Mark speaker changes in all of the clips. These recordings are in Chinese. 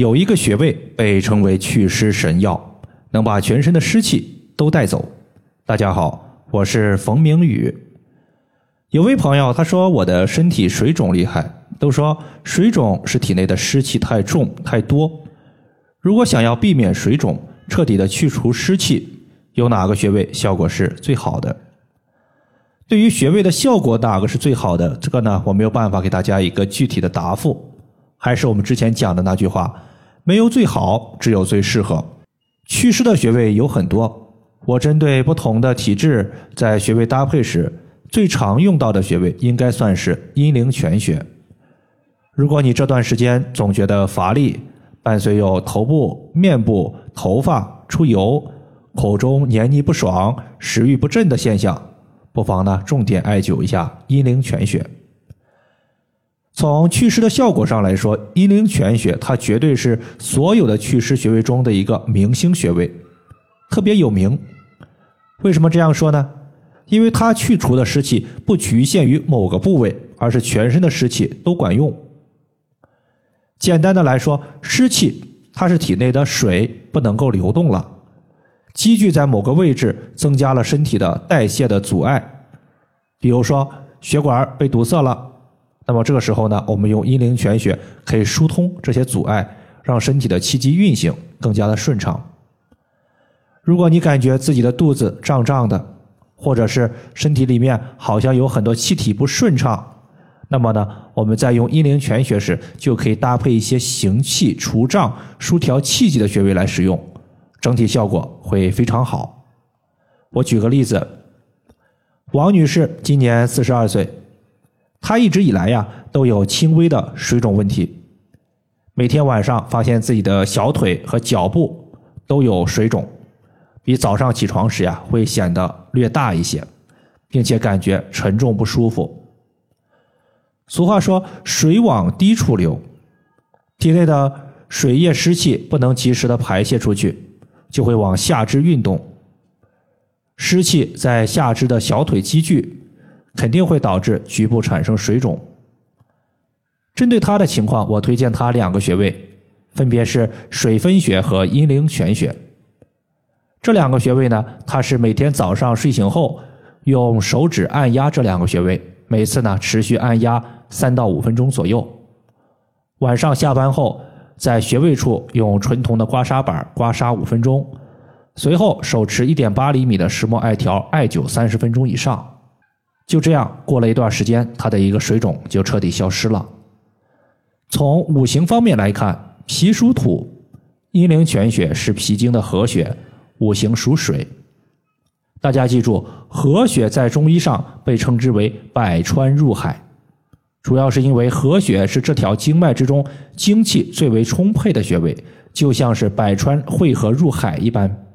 Speaker 1: 有一个穴位被称为祛湿神药，能把全身的湿气都带走。大家好，我是冯明宇。有位朋友他说我的身体水肿厉害，都说水肿是体内的湿气太重太多。如果想要避免水肿，彻底的去除湿气，有哪个穴位效果是最好的？对于穴位的效果哪个是最好的？这个呢，我没有办法给大家一个具体的答复。还是我们之前讲的那句话，没有最好，只有最适合。祛湿的穴位有很多，我针对不同的体质，在穴位搭配时，最常用到的穴位应该算是阴陵泉穴。如果你这段时间总觉得乏力，伴随有头部、面部、头发出油、口中黏腻不爽、食欲不振的现象，不妨呢重点艾灸一下阴陵泉穴。从祛湿的效果上来说，阴陵泉穴它绝对是所有的祛湿穴位中的一个明星穴位，特别有名。为什么这样说呢？因为它去除的湿气不局限于某个部位，而是全身的湿气都管用。简单的来说，湿气它是体内的水不能够流动了，积聚在某个位置，增加了身体的代谢的阻碍。比如说血管被堵塞了。那么这个时候呢，我们用阴陵泉穴可以疏通这些阻碍，让身体的气机运行更加的顺畅。如果你感觉自己的肚子胀胀的，或者是身体里面好像有很多气体不顺畅，那么呢，我们在用阴陵泉穴时，就可以搭配一些行气除胀、疏调气机的穴位来使用，整体效果会非常好。我举个例子，王女士今年四十二岁。他一直以来呀都有轻微的水肿问题，每天晚上发现自己的小腿和脚部都有水肿，比早上起床时呀会显得略大一些，并且感觉沉重不舒服。俗话说“水往低处流”，体内的水液湿气不能及时的排泄出去，就会往下肢运动，湿气在下肢的小腿积聚。肯定会导致局部产生水肿。针对他的情况，我推荐他两个穴位，分别是水分穴和阴陵泉穴。这两个穴位呢，他是每天早上睡醒后用手指按压这两个穴位，每次呢持续按压三到五分钟左右。晚上下班后，在穴位处用纯铜的刮痧板刮痧五分钟，随后手持一点八厘米的石墨艾条艾灸三十分钟以上。就这样过了一段时间，他的一个水肿就彻底消失了。从五行方面来看，脾属土，阴陵泉穴是脾经的合穴，五行属水。大家记住，合穴在中医上被称之为百川入海，主要是因为合穴是这条经脉之中精气最为充沛的穴位，就像是百川汇合入海一般。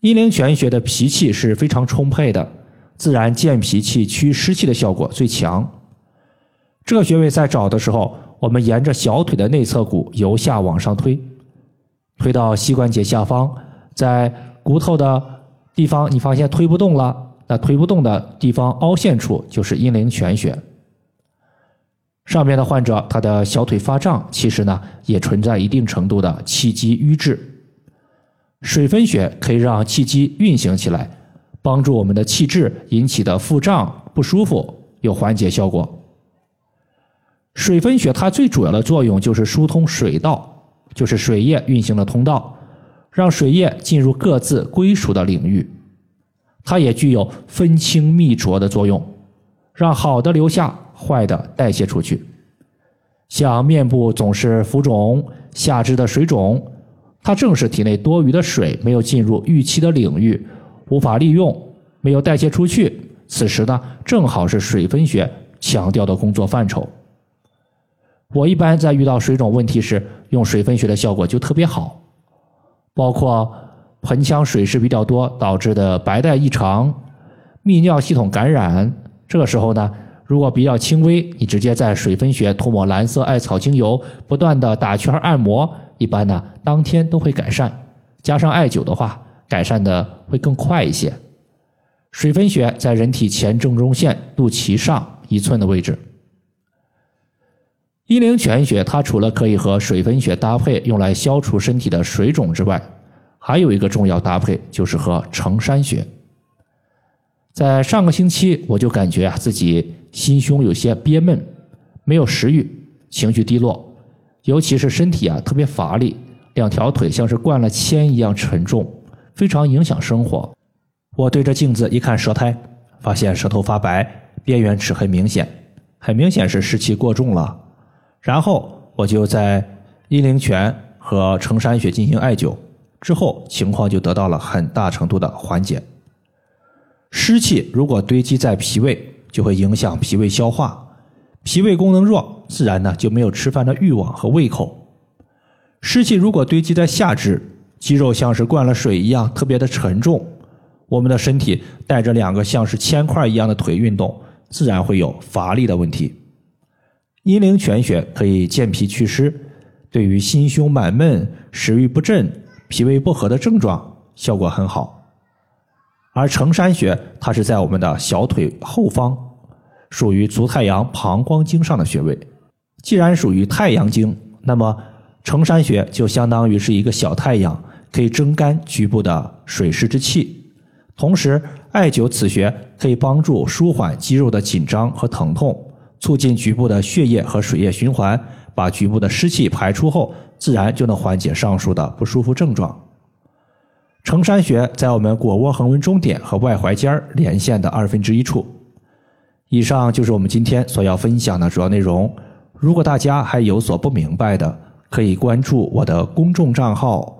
Speaker 1: 阴陵泉穴的脾气是非常充沛的。自然健脾气、驱湿气的效果最强。这个穴位在找的时候，我们沿着小腿的内侧骨由下往上推，推到膝关节下方，在骨头的地方，你发现推不动了，那推不动的地方凹陷处就是阴陵泉穴。上面的患者他的小腿发胀，其实呢也存在一定程度的气机瘀滞。水分穴可以让气机运行起来。帮助我们的气滞引起的腹胀不舒服有缓解效果。水分穴它最主要的作用就是疏通水道，就是水液运行的通道，让水液进入各自归属的领域。它也具有分清泌浊的作用，让好的留下，坏的代谢出去。像面部总是浮肿、下肢的水肿，它正是体内多余的水没有进入预期的领域。无法利用，没有代谢出去，此时呢，正好是水分穴强调的工作范畴。我一般在遇到水肿问题时，用水分穴的效果就特别好。包括盆腔水湿比较多导致的白带异常、泌尿系统感染，这个时候呢，如果比较轻微，你直接在水分穴涂抹蓝色艾草精油，不断的打圈按摩，一般呢，当天都会改善。加上艾灸的话。改善的会更快一些。水分穴在人体前正中线肚脐上一寸的位置。阴陵泉穴它除了可以和水分穴搭配，用来消除身体的水肿之外，还有一个重要搭配就是和承山穴。在上个星期，我就感觉啊自己心胸有些憋闷，没有食欲，情绪低落，尤其是身体啊特别乏力，两条腿像是灌了铅一样沉重，非常影响生活。我对着镜子一看舌苔，发现舌头发白，边缘齿很明显，很明显是湿气过重了。然后我就在阴陵泉和承山穴进行艾灸，之后情况就得到了很大程度的缓解。湿气如果堆积在脾胃，就会影响脾胃消化，脾胃功能弱，自然呢就没有吃饭的欲望和胃口。湿气如果堆积在下肢，肌肉像是灌了水一样，特别的沉重，我们的身体带着两个像是铅块一样的腿运动，自然会有乏力的问题。阴陵泉穴可以健脾祛湿，对于心胸满闷、食欲不振、脾胃不和的症状效果很好。而承山穴它是在我们的小腿后方，属于足太阳膀胱经上的穴位。既然属于太阳经，那么承山穴就相当于是一个小太阳，可以蒸干局部的水湿之气。同时，艾灸此穴可以帮助舒缓肌肉的紧张和疼痛。促进局部的血液和水液循环，把局部的湿气排出后，自然就能缓解上述的不舒服症状。承山穴在我们腘窝横纹中点和外踝尖连线的二分之一处。以上就是我们今天所要分享的主要内容。如果大家还有所不明白的，可以关注我的公众账号“